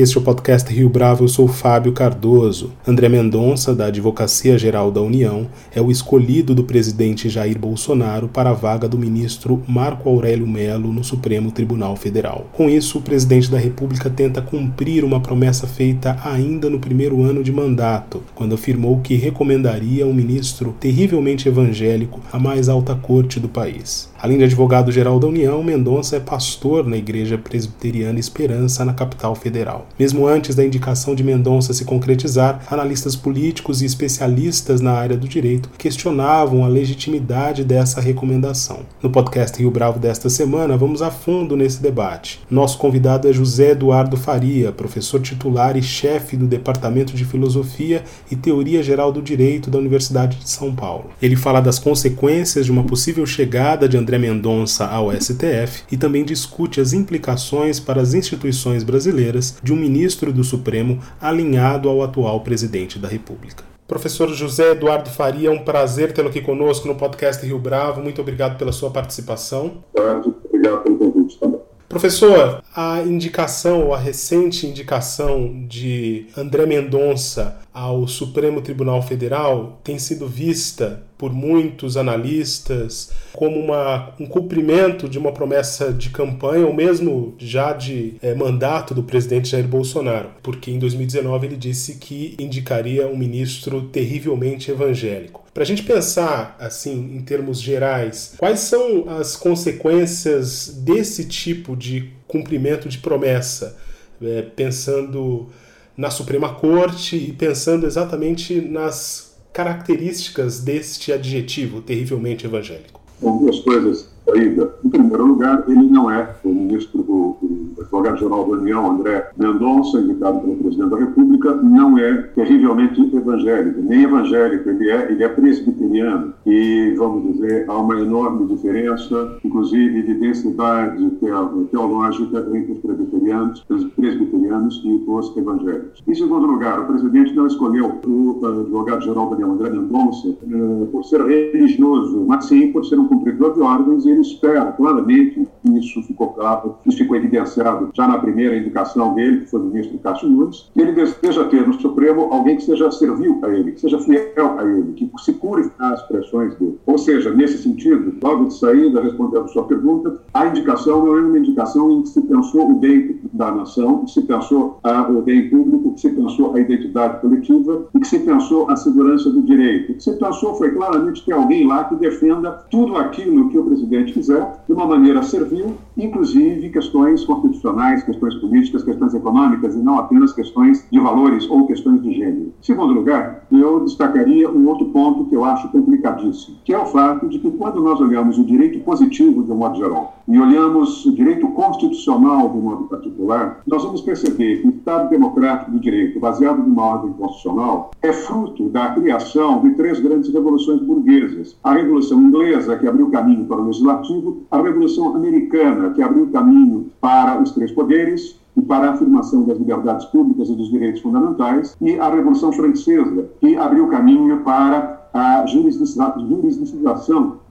Este é o podcast Rio Bravo, eu sou Fábio Cardoso. André Mendonça, da Advocacia Geral da União, é o escolhido do presidente Jair Bolsonaro para a vaga do ministro Marco Aurélio Melo no Supremo Tribunal Federal. Com isso, o presidente da República tenta cumprir uma promessa feita ainda no primeiro ano de mandato, quando afirmou que recomendaria um ministro terrivelmente evangélico à mais alta corte do país. Além de advogado-geral da União, Mendonça é pastor na Igreja Presbiteriana Esperança, na capital federal. Mesmo antes da indicação de Mendonça se concretizar, analistas políticos e especialistas na área do direito questionavam a legitimidade dessa recomendação. No podcast Rio Bravo desta semana, vamos a fundo nesse debate. Nosso convidado é José Eduardo Faria, professor titular e chefe do Departamento de Filosofia e Teoria Geral do Direito da Universidade de São Paulo. Ele fala das consequências de uma possível chegada de André Mendonça ao STF e também discute as implicações para as instituições brasileiras de um ministro do Supremo alinhado ao atual presidente da República. Professor José Eduardo Faria, é um prazer tê-lo aqui conosco no podcast Rio Bravo. Muito obrigado pela sua participação. Obrigado pelo convite também. Professor, a indicação, a recente indicação de André Mendonça ao Supremo Tribunal Federal tem sido vista por muitos analistas como uma, um cumprimento de uma promessa de campanha, ou mesmo já de é, mandato do presidente Jair Bolsonaro, porque em 2019 ele disse que indicaria um ministro terrivelmente evangélico. Para a gente pensar, assim, em termos gerais, quais são as consequências desse tipo de cumprimento de promessa, é, pensando na Suprema Corte e pensando exatamente nas características deste adjetivo terrivelmente evangélico? Bom, duas coisas saída. Em primeiro lugar, ele não é o ministro do, do advogado-geral da União, André Mendonça, indicado pelo presidente da República, não é terrivelmente evangélico, nem evangélico, ele é, ele é presbiteriano. E, vamos dizer, há uma enorme diferença, inclusive de densidade teológica entre os presbiterianos, os presbiterianos e os evangélicos. Em segundo lugar, o presidente não escolheu o advogado-geral da União, André Mendonça, eh, por ser religioso, mas sim por ser um cumpridor de ordens ele espera claramente, isso ficou claro, isso ficou evidenciado já na primeira indicação dele, que foi o ministro Cássio Nunes, que ele deseja ter no Supremo alguém que seja servil a ele, que seja fiel a ele, que se cure as pressões dele. Ou seja, nesse sentido, logo de saída, respondendo a sua pergunta, a indicação não é uma indicação em que se pensou o bem da nação, que se pensou o bem público, que se pensou a identidade coletiva e que se pensou a segurança do direito. O que se pensou foi claramente ter alguém lá que defenda tudo aquilo que o presidente quiser, de uma maneira servil, inclusive questões constitucionais, questões políticas, questões econômicas, e não apenas questões de valores ou questões de gênero. Segundo lugar, eu destacaria um outro ponto que eu acho complicadíssimo, que é o fato de que quando nós olhamos o direito positivo de um modo geral e olhamos o direito constitucional de um modo particular, nós vamos perceber que o Estado democrático do direito, baseado numa ordem constitucional, é fruto da criação de três grandes revoluções burguesas. A Revolução Inglesa, que abriu caminho para o legislativo, a Revolução Americana, que abriu caminho para os três poderes, e para a afirmação das liberdades públicas e dos direitos fundamentais, e a Revolução Francesa, que abriu caminho para a jurisdição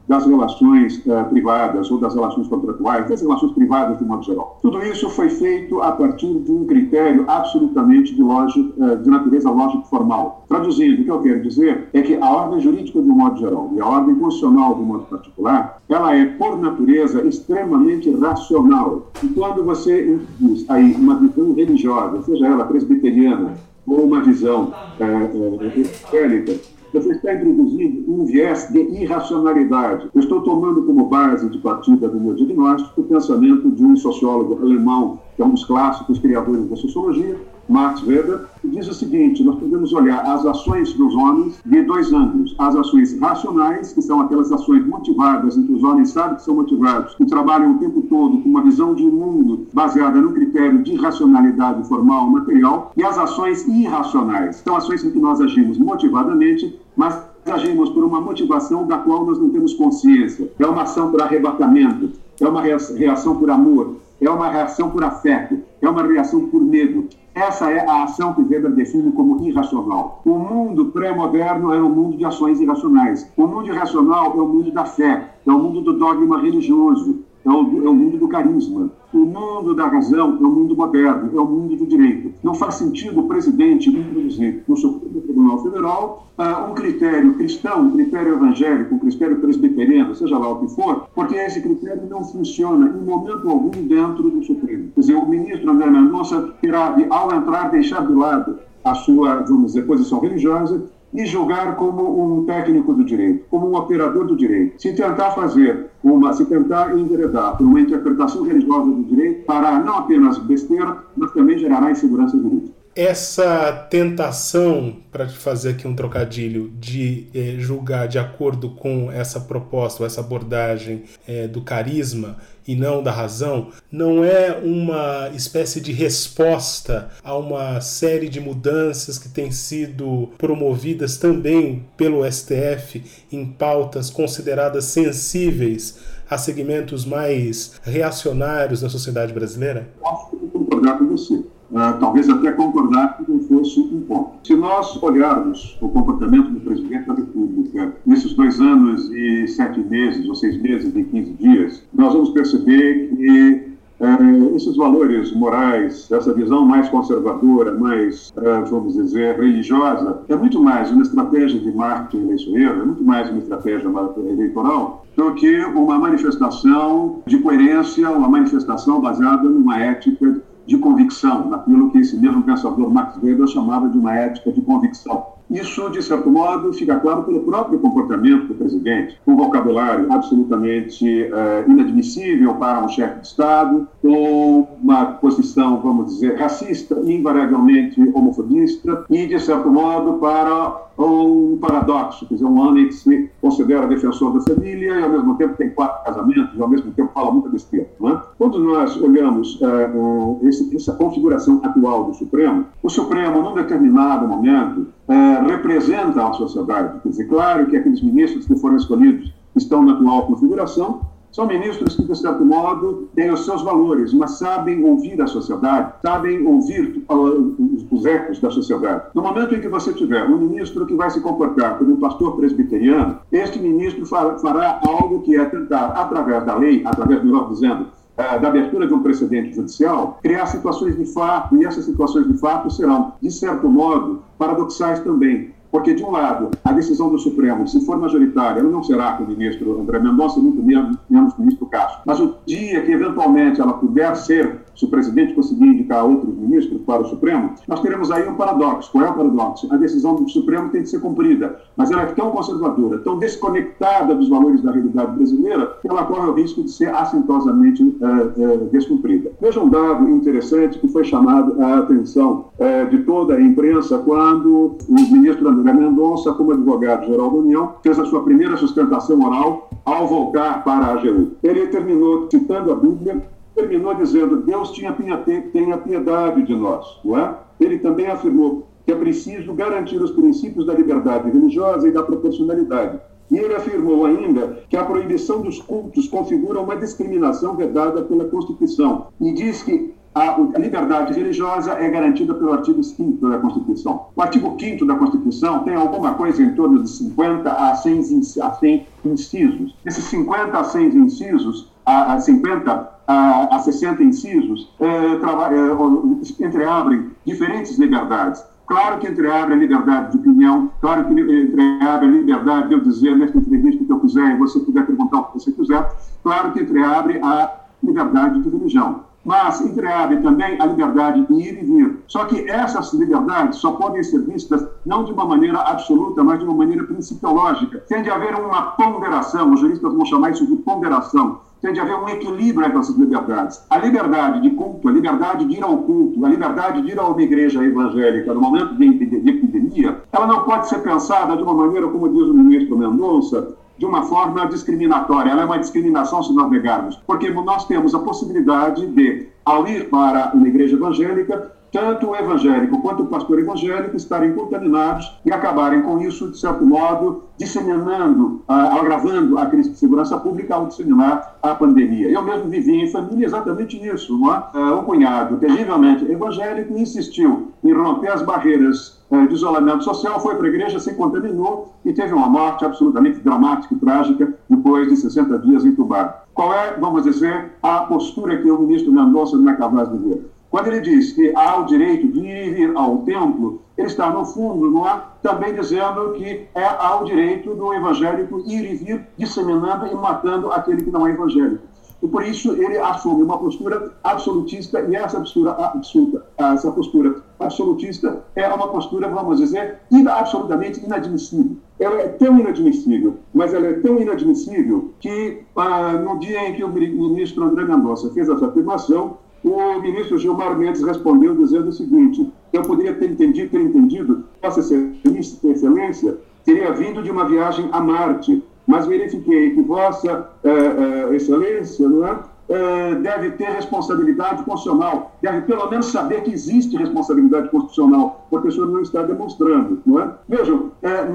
das relações uh, privadas ou das relações contratuais, das relações privadas de modo geral. Tudo isso foi feito a partir de um critério absolutamente de, uh, de natureza lógica formal. Traduzindo, o que eu quero dizer é que a ordem jurídica de modo geral e a ordem constitucional de modo particular, ela é, por natureza, extremamente racional. E quando você introduz aí uma visão religiosa, seja ela presbiteriana ou uma visão uh, uh, evangélica, você está introduzindo um viés de irracionalidade. Eu estou tomando como base de partida do meu diagnóstico o pensamento de um sociólogo alemão, que é um dos clássicos criadores da sociologia, Max Weber, diz o seguinte: nós podemos olhar as ações dos homens de dois ângulos. As ações racionais, que são aquelas ações motivadas, em que os homens sabem que são motivados, que trabalham o tempo todo com uma visão de mundo baseada no critério de racionalidade formal material, e as ações irracionais, são ações em que nós agimos motivadamente, mas agimos por uma motivação da qual nós não temos consciência. É uma ação por arrebatamento, é uma reação por amor, é uma reação por afeto, é uma reação por medo, Essa é a ação que Weber define como irracional. O mundo pré-moderno é um mundo de ações irracionais. O mundo irracional é o mundo da fé, é o mundo do dogma religioso, é o, é o mundo do carisma. O mundo da razão é o mundo moderno, é o mundo do direito. Não faz sentido o presidente introduzir no Supremo Tribunal Federal uh, um critério cristão, um critério evangélico, um critério presbiteriano, seja lá o que for, porque esse critério não funciona em momento algum dentro do Supremo. Quer dizer, o ministro André Mendonça terá, ao entrar, deixar de lado a sua, vamos dizer, posição religiosa e julgar como um técnico do direito, como um operador do direito. Se tentar fazer uma, se tentar enveredar por uma interpretação religiosa do direito, fará não apenas besteira, mas também gerará insegurança jurídica essa tentação, para fazer aqui um trocadilho, de eh, julgar de acordo com essa proposta, ou essa abordagem eh, do carisma e não da razão, não é uma espécie de resposta a uma série de mudanças que têm sido promovidas também pelo STF em pautas consideradas sensíveis a segmentos mais reacionários da sociedade brasileira? Posso concordar com você uh, talvez até concordar que não fosse um ponto. Se nós olharmos o comportamento do presidente da República nesses dois anos e sete meses, ou seis meses e quinze dias, nós vamos perceber que Uh, esses valores morais, essa visão mais conservadora, mais, uh, vamos dizer, religiosa, é muito mais uma estratégia de marketing eleitoreiro, é muito mais uma estratégia eleitoral do que uma manifestação de coerência, uma manifestação baseada numa ética de convicção, naquilo que esse mesmo pensador Max Weber chamava de uma ética de convicção. Isso, de certo modo, fica claro pelo próprio comportamento do presidente, com um vocabulário absolutamente uh, inadmissível para um chefe de Estado, com uma posição, vamos dizer, racista, invariavelmente homofobista, e, de certo modo, para um paradoxo, quer dizer, um homem que se considera defensor da família e, ao mesmo tempo, tem quatro casamentos e, ao mesmo tempo, fala muita besteira. Não é? Quando nós olhamos uh, esse, essa configuração atual do Supremo, o Supremo, num determinado momento, uh, representa a sociedade. Quer dizer, claro que aqueles ministros que foram escolhidos estão na atual configuração, são ministros que, de certo modo, têm os seus valores, mas sabem ouvir a sociedade, sabem ouvir os ecos da sociedade. No momento em que você tiver um ministro que vai se comportar como um pastor presbiteriano, este ministro fará algo que é tentar, através da lei, através, melhor dizendo, eh, da abertura de um precedente judicial, criar situações de fato, e essas situações de fato serão, de certo modo, paradoxais também. Porque, de um lado, a decisão do Supremo, se for majoritária, ela não será com o ministro André Mendonça, muito menos, menos com o ministro Castro. Mas o dia que, eventualmente, ela puder ser se o presidente conseguir indicar outros ministros para o Supremo, nós teremos aí um paradoxo. Qual é o paradoxo? A decisão do Supremo tem que ser cumprida, mas ela é tão conservadora, tão desconectada dos valores da realidade brasileira, que ela corre o risco de ser assintosamente uh, uh, descumprida. Veja um dado interessante que foi chamado a atenção uh, de toda a imprensa quando o ministro André Mendonça, como advogado-geral da União, fez a sua primeira sustentação oral ao voltar para a AGU. Ele terminou citando a Bíblia terminou dizendo: Deus tinha, tenha piedade de nós. Não é? Ele também afirmou que é preciso garantir os princípios da liberdade religiosa e da proporcionalidade. E ele afirmou ainda que a proibição dos cultos configura uma discriminação vedada pela Constituição e diz que a, liberdade religiosa é garantida pelo artigo 5 da Constituição. O artigo 5 da Constituição tem alguma coisa em torno de 50 a 100, a 100 incisos. Esses 50 a 100 incisos, a, a 50 a, a 60 incisos, é, é, entreabrem diferentes liberdades. Claro que entreabre a liberdade de opinião, claro que entreabre a liberdade de eu dizer nesta entrevista que eu quiser e você puder perguntar o que você quiser, claro que entreabre a liberdade de religião mas entreabre também a liberdade de ir e vir. Só que essas liberdades só podem ser vistas não de uma maneira absoluta, mas de uma maneira principiológica. Tem de haver uma ponderação, os juristas vão chamar isso de ponderação, tem de haver um equilíbrio entre essas liberdades. A liberdade de culto, a liberdade de ir ao culto, a liberdade de ir a uma igreja evangélica no momento de, de, de epidemia, ela não pode ser pensada de uma maneira, como diz o ministro Mendonça, de uma forma discriminatória. Ela é uma discriminação se nós negarmos, porque nós temos a possibilidade de, ao ir para uma igreja evangélica, tanto o evangélico quanto o pastor evangélico estarem contaminados e acabarem com isso, de certo modo, disseminando, ah, agravando a crise de segurança pública ao disseminar a pandemia. Eu mesmo vivi em família exatamente isso. Não é? Ah, um cunhado terrivelmente evangélico insistiu em romper as barreiras ah, de isolamento social, foi para a igreja, se contaminou e teve uma morte absolutamente dramática e trágica depois de 60 dias entubado. Qual é, vamos dizer, a postura que o ministro Mendonça de ver? Quando ele diz que há o direito de ir ao templo, ele está, no fundo, não é? também dizendo que é, há o direito do evangélico ir e vir disseminando e matando aquele que não é evangélico. E por isso ele assume uma postura absolutista e essa postura absoluta, essa postura absolutista é uma postura, vamos dizer, absolutamente inadmissível. Ela é tão inadmissível, mas ela é tão inadmissível que ah, no dia em que o ministro André Mendonça fez essa afirmação, o ministro Gilmar Mendes respondeu dizendo o seguinte: eu poderia ter entendido, ter entendido Vossa Excelência teria vindo de uma viagem a Marte, mas verifiquei que Vossa eh, eh, Excelência não é, eh, deve ter responsabilidade constitucional, deve pelo menos saber que existe responsabilidade constitucional, porque o senhor não está demonstrando. Não é? Vejam,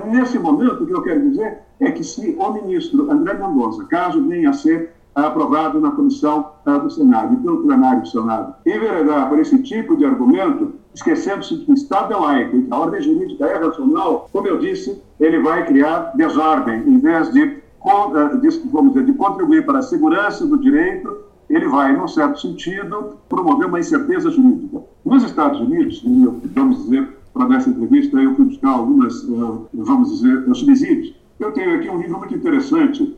nesse momento, o que eu quero dizer é que se o ministro André Mendonça, caso venha a ser aprovado na comissão uh, do Senado e pelo plenário do Senado, enveredar por esse tipo de argumento, esquecendo-se que o Estado é laico e que a ordem jurídica é racional, como eu disse, ele vai criar desordem, em vez de, de, vamos dizer, de contribuir para a segurança do direito, ele vai, num certo sentido, promover uma incerteza jurídica. Nos Estados Unidos, vamos dizer, para essa entrevista, eu fui buscar algumas, vamos dizer, subsídios. Eu tenho aqui um livro muito interessante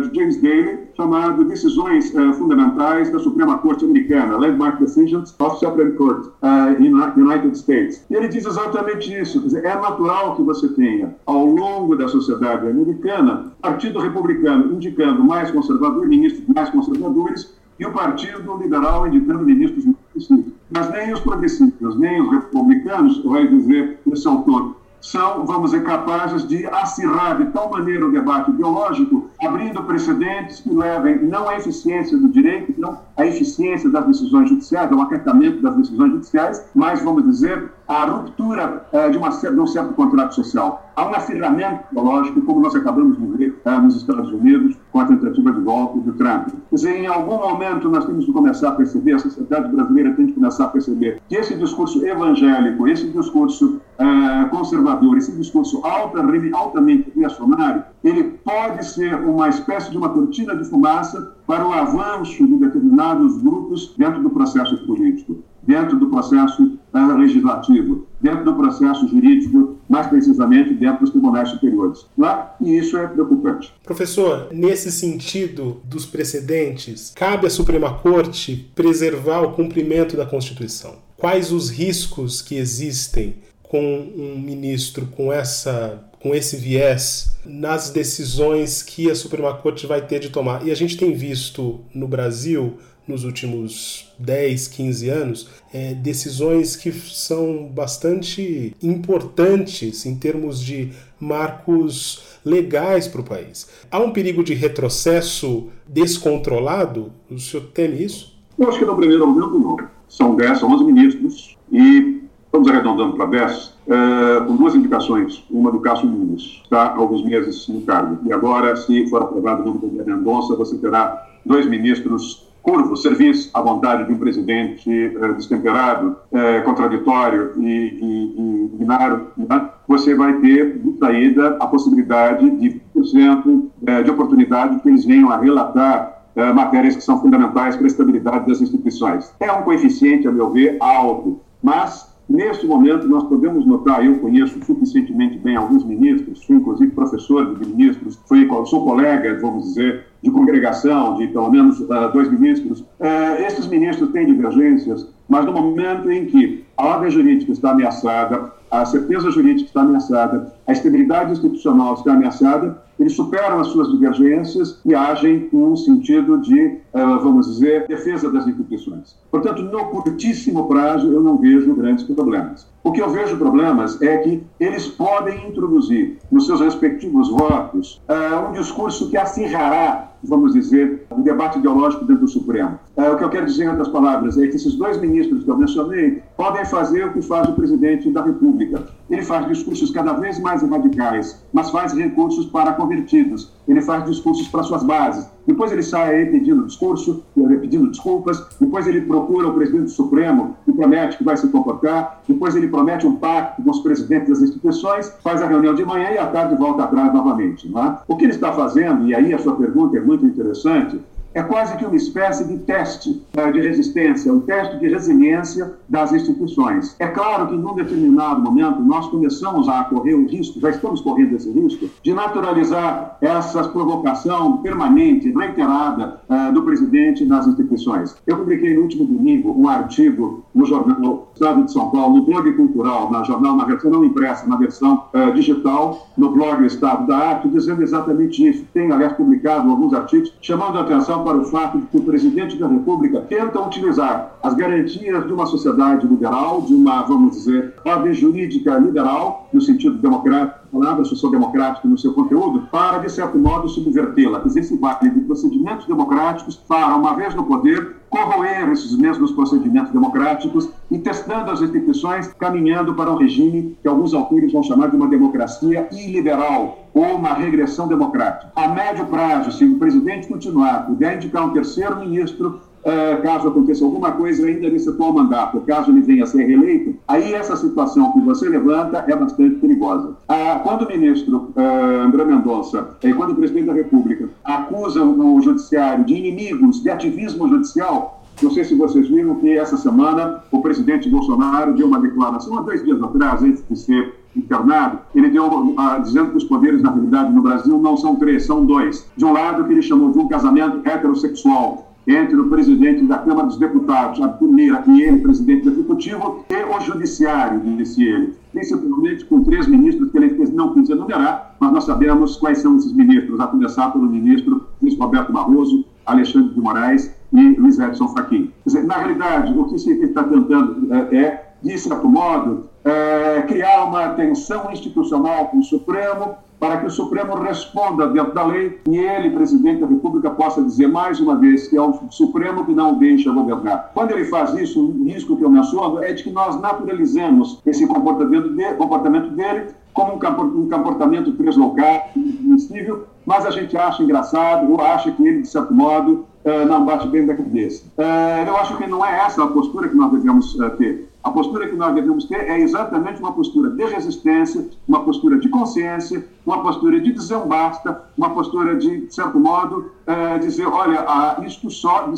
de James Daly, chamado Decisões uh, Fundamentais da Suprema Corte Americana, Landmark Decisions of Supreme Court uh, in United States. E ele diz exatamente isso, dizer, é natural que você tenha, ao longo da sociedade americana, Partido Republicano indicando mais conservadores, ministros mais conservadores, e o Partido Liberal indicando ministros mais progressistas. Mas nem os progressistas, nem os republicanos, vai dizer esse autor, são, vamos dizer, capazes de acirrar de tal maneira o debate ideológico, abrindo precedentes que levem não à eficiência do direito, não à eficiência das decisões judiciais, ao acatamento das decisões judiciais, mas, vamos dizer, à ruptura uh, de, uma, de um certo contrato social. Há um acirramento ideológico, como nós acabamos de ver uh, nos Estados Unidos, com a tentativa de golpe do Trump. Quer dizer, em algum momento nós temos que começar a perceber, a sociedade brasileira tem que começar a perceber que esse discurso evangélico, esse discurso uh, conservador, esse discurso alta, altamente reacionário, ele pode ser uma espécie de uma cortina de fumaça para o avanço de determinados grupos dentro do processo político, dentro do processo uh, legislativo, dentro do processo jurídico, mais precisamente dentro dos tribunais superiores. Lá, e isso é preocupante. Professor, nesse sentido dos precedentes, cabe à Suprema Corte preservar o cumprimento da Constituição. Quais os riscos que existem com um ministro com essa com esse viés nas decisões que a Suprema Corte vai ter de tomar. E a gente tem visto no Brasil nos últimos 10, 15 anos, é, decisões que são bastante importantes em termos de marcos legais para o país. Há um perigo de retrocesso descontrolado? O senhor teme isso? Eu acho que no primeiro momento não. São 10, 11 ministros e, vamos arredondando para 10, é, com duas indicações. Uma do Cássio Nunes, está há alguns meses no cargo. E agora, se for aprovado o nome do Mendonça, você terá dois ministros curvo, serviço à vontade de um presidente eh, destemperado, eh, contraditório e, binário, né? você vai ter, de saída, a possibilidade de 20% eh, de oportunidade que eles venham a relatar matérias que são fundamentais para a estabilidade das instituições. É um coeficiente, a meu ver, alto, mas Neste momento, nós podemos notar, eu conheço suficientemente bem alguns ministros, fui inclusive professor de ministros, fui, sou colega, vamos dizer, de congregação, de pelo menos uh, dois ministros. Uh, esses ministros têm divergências, mas no momento em que a ordem jurídica está ameaçada, a certeza jurídica está ameaçada, a estabilidade institucional está ameaçada, eles superam as suas divergências e agem com um sentido de, vamos dizer, defesa das instituições. Portanto, no curtíssimo prazo, eu não vejo grandes problemas. O que eu vejo problemas é que eles podem introduzir nos seus respectivos votos um discurso que acirrará vamos dizer, um debate ideológico dentro do Supremo. É, o que eu quero dizer, em outras palavras, é que esses dois ministros que eu mencionei podem fazer o que faz o presidente da República. Ele faz discursos cada vez mais radicais, mas faz recursos para convertidos. Ele faz discursos para suas bases. Depois ele sai aí pedindo discurso, pedindo desculpas. Depois ele procura o presidente do Supremo e promete que vai se comportar. Depois ele promete um pacto com os presidentes das instituições, faz a reunião de manhã e à tarde volta atrás novamente. É? O que ele está fazendo, e aí a sua pergunta é muito interessante, é quase que uma espécie de teste né, de resistência, um teste de resiliência das instituições. É claro que, num determinado momento, nós começamos a correr o risco, já estamos correndo esse risco, de naturalizar essa provocação permanente, reiterada uh, do presidente nas instituições. Eu publiquei no último domingo um artigo no jornal Estado de São Paulo, no blog cultural, na jornal, na versão não impressa, na versão uh, digital, no blog Estado da Arte, dizendo exatamente isso. Tenho, aliás, publicado alguns artigos chamando a para o fato de que o presidente da República tenta utilizar as garantias de uma sociedade liberal, de uma, vamos dizer, ordem jurídica liberal, no sentido democrático, palavra social-democrática no seu conteúdo, para, de certo modo, subvertê-la. Existe vale de procedimentos democráticos para, uma vez no poder, corroer esses mesmos procedimentos democráticos e testando as instituições, caminhando para um regime que alguns autores vão chamar de uma democracia iliberal ou uma regressão democrática. A médio prazo, se o presidente continuar, puder indicar um terceiro ministro Uh, caso aconteça alguma coisa ainda nesse atual mandato, caso ele venha a ser reeleito, aí essa situação que você levanta é bastante perigosa. Uh, quando o ministro uh, André Mendonça e quando o presidente da República acusam o judiciário de inimigos, de ativismo judicial, não sei se vocês viram que essa semana o presidente Bolsonaro deu uma declaração, há dois dias atrás, antes de ser internado, ele deu dizendo que os poderes, na realidade, no Brasil não são três, são dois. De um lado, que ele chamou de um casamento heterossexual, entre o presidente da Câmara dos Deputados, Arthur Lira, e ele, presidente do Executivo, e o Judiciário, disse ele. Principalmente com três ministros que ele não quis enumerar, mas nós sabemos quais são esses ministros, a começar pelo ministro Luiz Roberto Barroso, Alexandre de Moraes e Luiz Edson Fachin. Quer dizer, na realidade, o que se está tentando é, é de certo modo, é, criar uma tensão institucional com o Supremo, para que o Supremo responda dentro da lei e ele, presidente da República, possa dizer mais uma vez que é o Supremo que não deixa governar. Quando ele faz isso, o risco que eu menciono é de que nós naturalizemos esse comportamento, de, comportamento dele como um comportamento deslocado, inadmissível, mas a gente acha engraçado ou acha que ele, de certo modo, uh, não bate bem da cabeça. Uh, eu acho que não é essa a postura que nós devemos uh, ter. A postura que nós devemos ter é exatamente uma postura de resistência, uma postura de consciência, uma postura de dizer basta, uma postura de, de certo modo, dizer: olha, ah, isso só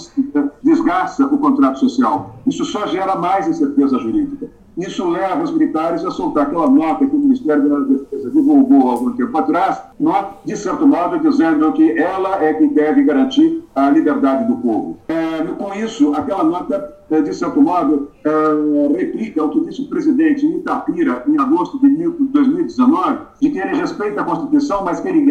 desgasta o contrato social, isso só gera mais incerteza jurídica. Isso leva os militares a soltar aquela nota que o Ministério da Defesa divulgou há algum tempo atrás, de certo modo dizendo que ela é que deve garantir a liberdade do povo. É, com isso, aquela nota, é, de certo modo, é, replica o que disse o presidente Itapira, em agosto de 2019, de que ele respeita a Constituição, mas que ele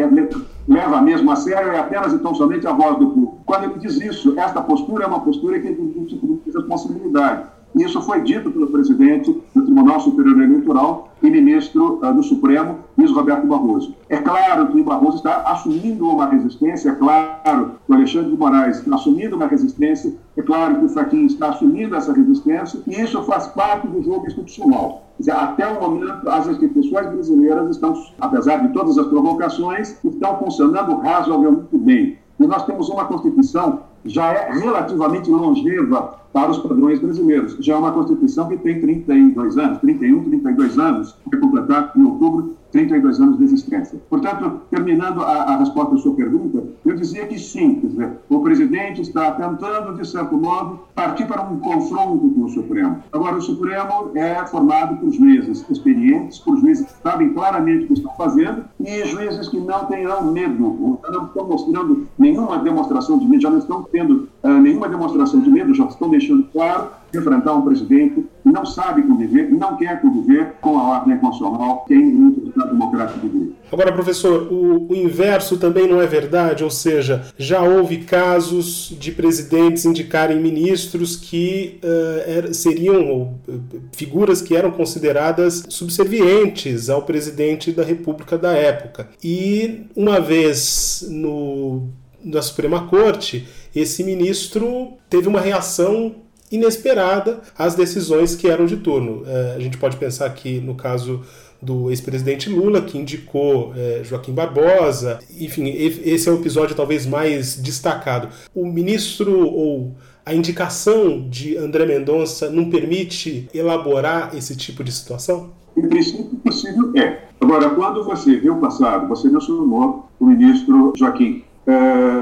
leva mesmo a sério e apenas e tão somente a voz do povo. Quando ele diz isso, esta postura é uma postura que tem um tipo de responsabilidade. Isso foi dito pelo presidente do Tribunal Superior Eleitoral e ministro uh, do Supremo, Luiz Roberto Barroso. É claro que o Barroso está assumindo uma resistência, é claro que o Alexandre de Moraes está assumindo uma resistência, é claro que o Faquinha está assumindo essa resistência, e isso faz parte do jogo institucional. Dizer, até o momento, as instituições brasileiras estão, apesar de todas as provocações, estão funcionando razoavelmente bem. E nós temos uma Constituição já é relativamente longeva para os padrões brasileiros. Já é uma Constituição que tem 32 anos, 31, 32 anos, vai completar em outubro 32 anos de existência. Portanto, terminando a, a, resposta à sua pergunta, eu dizia que sim, dizer, o presidente está tentando, de certo modo, partir para um confronto com o Supremo. Agora, o Supremo é formado por juízes experientes, por juízes que sabem claramente o que estão fazendo e juízes que não tenham medo, não estão mostrando nenhuma demonstração de medo, já não estão tendo uh, nenhuma demonstração de medo, já estão deixando claro enfrentar um presidente que não sabe conviver, não quer conviver com a ordem constitucional que é inerente do Estado Democrático de Direito. Agora, professor, o, o, inverso também não é verdade, ou seja, já houve casos de presidentes indicarem ministros que uh, er, seriam uh, figuras que eram consideradas subservientes ao presidente da República da época. E uma vez no, na Suprema Corte, esse ministro teve uma reação inesperada às decisões que eram de turno. Uh, a gente pode pensar que, no caso do ex-presidente Lula, que indicou é, Joaquim Barbosa. Enfim, esse é o episódio talvez mais destacado. O ministro ou a indicação de André Mendonça não permite elaborar esse tipo de situação? Em princípio, possível é. Agora, quando você vê o passado, você mencionou o ministro Joaquim é,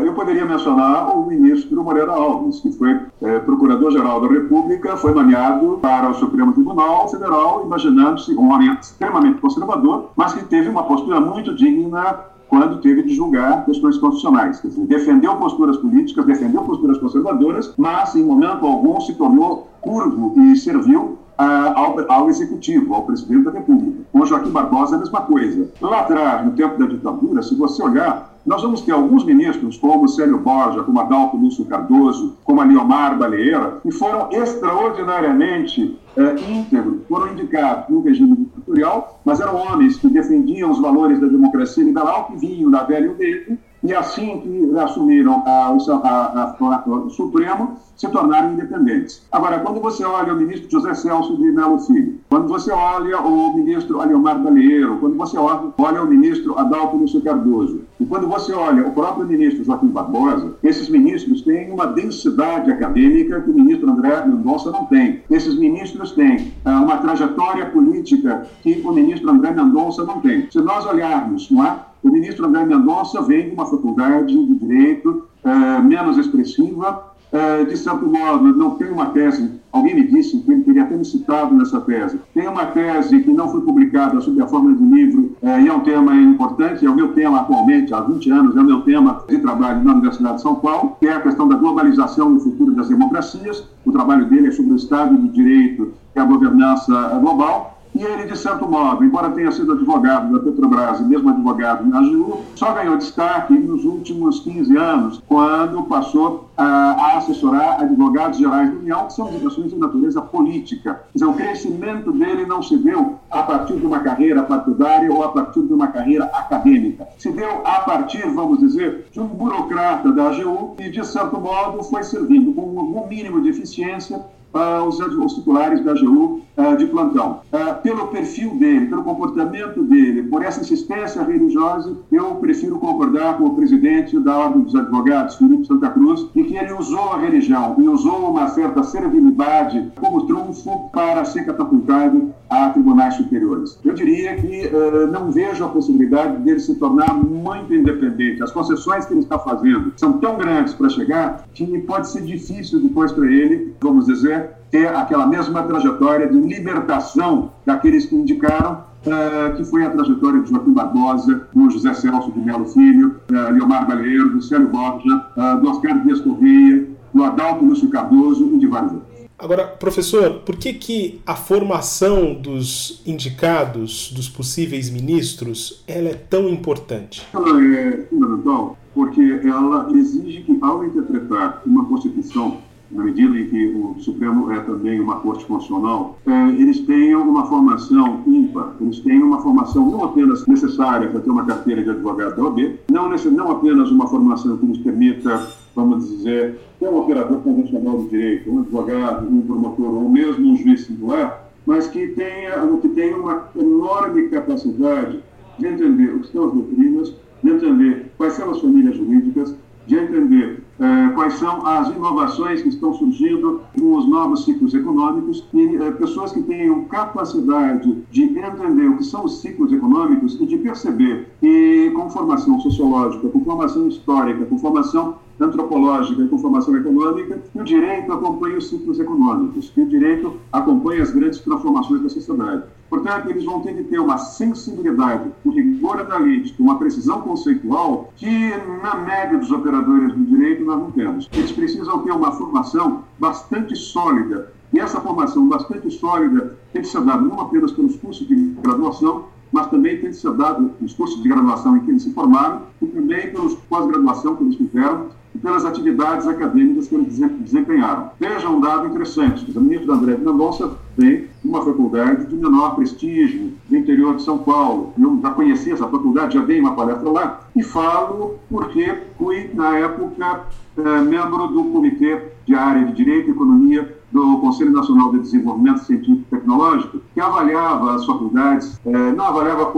eu poderia mencionar o ministro Moreira Alves, que foi é, procurador-geral da República, foi nomeado para o Supremo Tribunal Federal, imaginando-se um homem extremamente conservador, mas que teve uma postura muito digna quando teve de julgar questões constitucionais. Quer dizer, defendeu posturas políticas, defendeu posturas conservadoras, mas em momento algum se tornou curvo e serviu ao, ao, executivo, ao presidente da República. Com Joaquim Barbosa, a mesma coisa. Lá atrás, no tempo da ditadura, se você olhar, nós vamos ter alguns ministros, como Célio Borja, como Adalto Lúcio Cardoso, como a Liomar Baleeira, que foram extraordinariamente é, íntegros, foram indicados no regime ditatorial, mas eram homens que defendiam os valores da democracia liberal, que vinham da velha UDN, e assim que assumiram a, a, a, o Supremo, se tornaram independentes. Agora, quando você olha o ministro José Celso de Mello Filho, quando você olha o ministro Aliomar Balieiro, quando você olha, olha o ministro Adalto Lúcio Cardoso, e quando você olha o próprio ministro Joaquim Barbosa, esses ministros têm uma densidade acadêmica que o ministro André Mendonça não tem. Esses ministros têm ah, uma trajetória política que o ministro André Mendonça não tem. Se nós olharmos, não é? O ministro André Mendonça vem de uma faculdade de direito uh, menos expressiva, uh, de certo modo, não tem uma tese. Alguém me disse que ele queria ter me citado nessa tese. Tem uma tese que não foi publicada sob a forma de livro uh, e é um tema importante, é o meu tema atualmente, há 20 anos, é o meu tema de trabalho na Universidade de São Paulo, que é a questão da globalização e o futuro das democracias. O trabalho dele é sobre o Estado de Direito e a governança global. E ele, de certo modo, embora tenha sido advogado da Petrobras e mesmo advogado na AGU, só ganhou destaque nos últimos 15 anos, quando passou a, assessorar advogados gerais da União, que são organizações de natureza política. Quer dizer, o crescimento dele não se deu a partir de uma carreira partidária ou a partir de uma carreira acadêmica. Se deu a partir, vamos dizer, de um burocrata da AGU e, de certo modo, foi servindo com um mínimo de eficiência uh, os, os, titulares da AGU uh, de plantão. Uh, pelo perfil dele, pelo comportamento dele, por essa insistência religiosa, eu prefiro concordar com o presidente da Ordem dos Advogados, Felipe Santa Cruz, de que ele usou a religião e usou uma certa servilidade como trunfo para ser catapultado a tribunais superiores. Eu diria que uh, não vejo a possibilidade dele se tornar muito independente. As concessões que ele está fazendo são tão grandes para chegar que pode ser difícil depois para ele, vamos dizer, ter aquela mesma trajetória de libertação daqueles que indicaram Uh, que foi a trajetória de Joaquim Barbosa, do José Celso de Melo Filho, uh, Leomar Baleiro, do Célio Borja, uh, do Oscar Dias Correia, do Adalto Lúcio Cardoso e de vários outros. Agora, professor, por que, que a formação dos indicados, dos possíveis ministros, ela é tão importante? Ela é fundamental porque ela exige que, ao interpretar uma Constituição, na medida em que o Supremo é também uma corte constitucional, é, eles tenham uma formação ímpar, eles tenham uma formação não apenas necessária para ter uma carteira de advogado da OAB, não, não apenas uma formação que nos permita vamos dizer, é um operador convencional do direito, um advogado, um promotor ou mesmo um juiz singular, mas que tenha, que tenha uma enorme capacidade de entender o que são as doutrinas, de entender quais são as famílias jurídicas, de entender eh, quais são as inovações que estão surgindo com os novos ciclos econômicos e eh, pessoas que tenham capacidade de entender o que são os ciclos econômicos e de perceber que com formação sociológica, com formação histórica, com formação antropológica e com formação econômica, que o direito acompanha os ciclos econômicos, que o direito acompanha as grandes transformações da sociedade. Portanto, eles vão ter que ter uma sensibilidade, um rigor analítico, uma precisão conceitual que, na média dos operadores do direito, nós não temos. Eles precisam ter uma formação bastante sólida, e essa formação bastante sólida tem que ser dada não apenas pelos cursos de graduação, mas também tem de ser dado os cursos de graduação em que eles se formaram e também pelos pós-graduação que eles fizeram e pelas atividades acadêmicas que eles desempenharam. Veja um dado interessante: o ministro André Mendonça vem de uma faculdade de menor prestígio, do interior de São Paulo. Eu já conheci essa faculdade, já dei uma palestra lá, e falo porque fui, na época, eh, membro do Comitê de Área de Direito e Economia do Conselho Nacional de Desenvolvimento Científico e Tecnológico, que avaliava as faculdades, eh, não avaliava,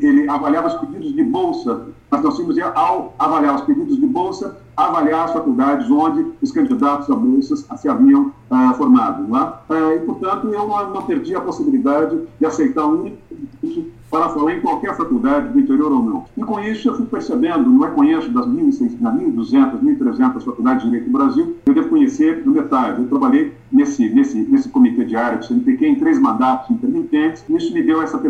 ele avaliava os pedidos de bolsa, mas nós tínhamos, ao avaliar os pedidos de bolsa, avaliar as faculdades onde os candidatos a bolsas se haviam uh, formado. Uh, e, portanto, eu não, não, perdi a possibilidade de aceitar um para falar em qualquer faculdade do interior ou não. E com isso eu fui percebendo, não é conheço das 1.200, 1.300 faculdades de Direito do Brasil, eu devo conhecer no metade. Eu trabalhei nesse, nesse, nesse comitê de área do CNPq em três mandatos intermitentes, e isso me deu essa,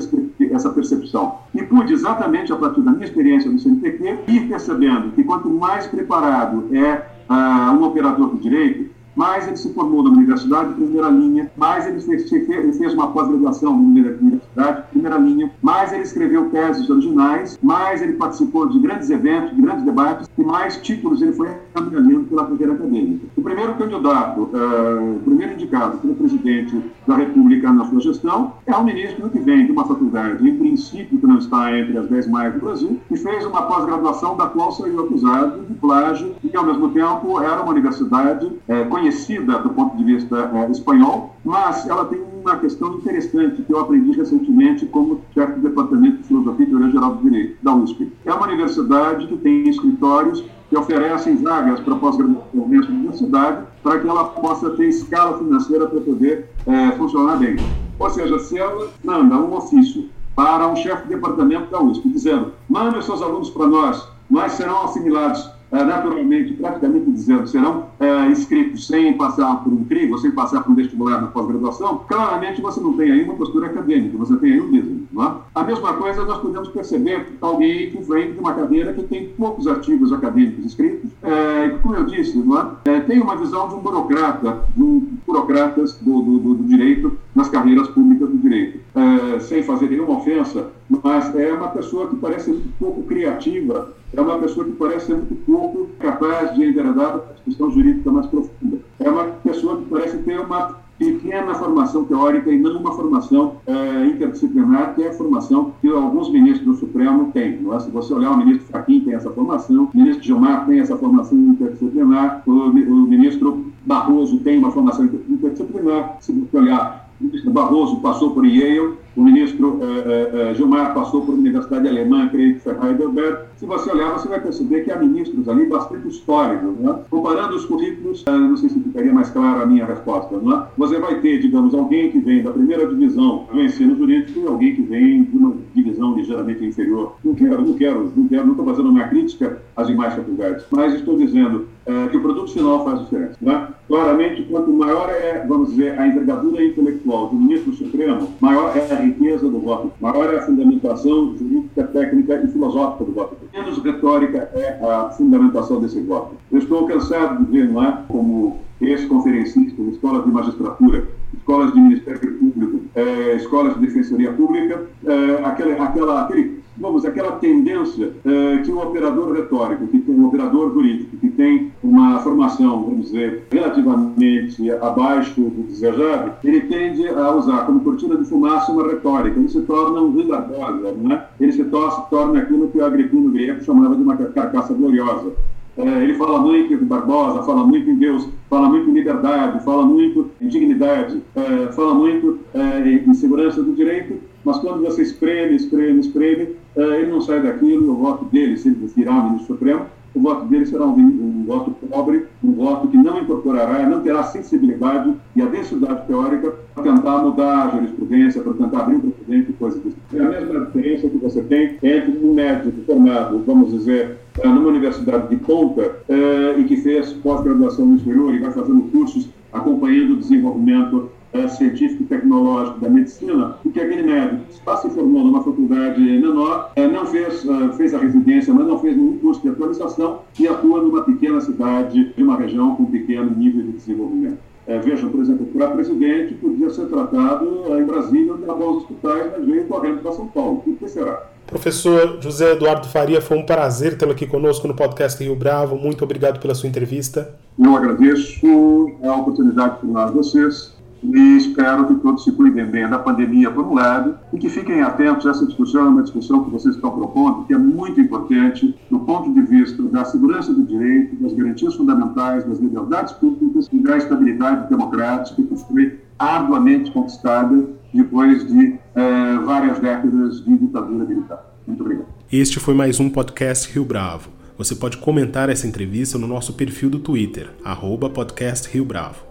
essa percepção. E pude, exatamente a partir da minha experiência no CNPq, ir percebendo que quanto mais preparado é uh, um operador do direito, mais ele se formou na universidade, primeira linha, mais ele fez, fez uma pós-graduação na universidade, primeira linha, mais ele escreveu teses originais, mais ele participou de grandes eventos, de grandes debates, e mais títulos ele foi caminhando pela carreira acadêmica. O primeiro candidato, uh, o primeiro indicado pelo presidente da República na sua gestão é um ministro que vem de uma faculdade, em princípio, que não está entre as dez mais do Brasil, e fez uma pós-graduação da qual saiu acusado de plágio e que, ao mesmo tempo, era uma universidade uh, conhecida do ponto de vista é, espanhol, mas ela tem uma questão interessante que eu aprendi recentemente como chefe do Departamento de Filosofia e Teoria Geral do Direito, da USP. É uma universidade que tem escritórios que oferecem vagas para pós-graduação nessa universidade para que ela possa ter escala financeira para poder é, funcionar bem. Ou seja, se ela manda um ofício para um chefe de departamento da USP dizendo mande os seus alunos para nós, nós serão assimilados naturalmente, praticamente dizendo, serão é, inscritos sem passar por um crivo, sem passar por um vestibular na pós-graduação, claramente você não tem aí uma postura acadêmica, você tem aí um. Não é? A mesma coisa nós podemos perceber alguém que vem de uma cadeira que tem poucos artigos acadêmicos escritos, é, como eu disse, é? é? tem uma visão de um burocrata, de um burocratas do, do, do, direito nas carreiras públicas do direito, é, sem fazer nenhuma ofensa, mas é uma pessoa que parece muito pouco criativa, é uma pessoa que parece ser muito pouco capaz de enveredar a discussão jurídica mais profunda. É uma pessoa que parece ter uma pequena formação teórica e não uma formação é, interdisciplinar, que é a formação que alguns ministros do Supremo têm. É? Se você olhar o ministro Fachin tem essa formação, o ministro Gilmar tem essa formação interdisciplinar, o, o ministro Barroso tem uma formação interdisciplinar. Se você olhar o ministro Barroso passou por Yale, o ministro eh, eh, Gilmar passou por Universidade Alemã, creio que foi Heidelberg. Se você olhar, você vai perceber que há ministros ali bastante históricos. Né? Comparando os currículos, eh, não sei se ficaria mais clara a minha resposta. Né? Você vai ter, digamos, alguém que vem da primeira divisão do ensino jurídico e alguém que vem de uma divisão ligeiramente inferior. Não quero, não quero, não quero, não estou fazendo uma crítica às demais faculdades, mas estou dizendo que o produto final faz diferença. Né? Claramente, quanto maior é, vamos dizer, a envergadura intelectual do ministro Supremo, maior é a riqueza do voto, maior é a fundamentação jurídica, técnica e filosófica do voto. Menos retórica é a fundamentação desse voto. Eu estou cansado de ver, não é, como ex-conferencistas, escolas de magistratura, escolas de Ministério Público, é, escolas de Defensoria Pública, aquele, aquela, aquele vamos, aquela tendência é, que o operador retórico, que tem um operador jurídico, que tem uma formação, vamos dizer, relativamente abaixo do desejado, ele tende a usar como cortina de fumaça uma retórica, ele se torna um Rui né? ele se torna, aquilo que o Agripino grego chamava de uma carcaça gloriosa. É, ele fala muito em Barbosa, fala muito em Deus, fala muito em liberdade, fala muito em dignidade, é, fala muito é, em segurança do direito, mas quando você espreme, espreme, espreme, ele não sai daquilo, o voto dele, se ele virar ministro supremo, o voto dele será um, um, voto pobre, um voto que não incorporará, não terá sensibilidade e a densidade teórica para tentar mudar a jurisprudência, para tentar abrir um precedente e coisas desse tipo. É a mesma diferença que você tem entre um médico formado, vamos dizer, eh, numa universidade de ponta eh, e que fez pós-graduação no exterior e vai fazendo cursos acompanhando o desenvolvimento é, científico e tecnológico da medicina, porque aquele médico está se formando numa faculdade menor, é, não fez, é, fez a residência, mas não fez nenhum curso de atualização e atua numa pequena cidade de uma região com pequeno nível de desenvolvimento. É, vejam, por exemplo, para presidente podia ser tratado em Brasília, onde levou os hospitais, mas veio correndo para São Paulo. O que será? Professor José Eduardo Faria, foi um prazer tê-lo aqui conosco no podcast Rio Bravo. Muito obrigado pela sua entrevista. Eu agradeço a oportunidade por nós vocês e espero que todos se cuidem bem da pandemia, por um lado, e que fiquem atentos. Essa discussão é uma discussão que vocês estão propondo, que é muito importante do ponto de vista da segurança do direito, das garantias fundamentais, das liberdades públicas e da estabilidade democrática que foi arduamente conquistada depois de eh, várias décadas de ditadura militar. Muito obrigado. Este foi mais um podcast Rio Bravo. Você pode comentar essa entrevista no nosso perfil do Twitter, arroba podcast Rio Bravo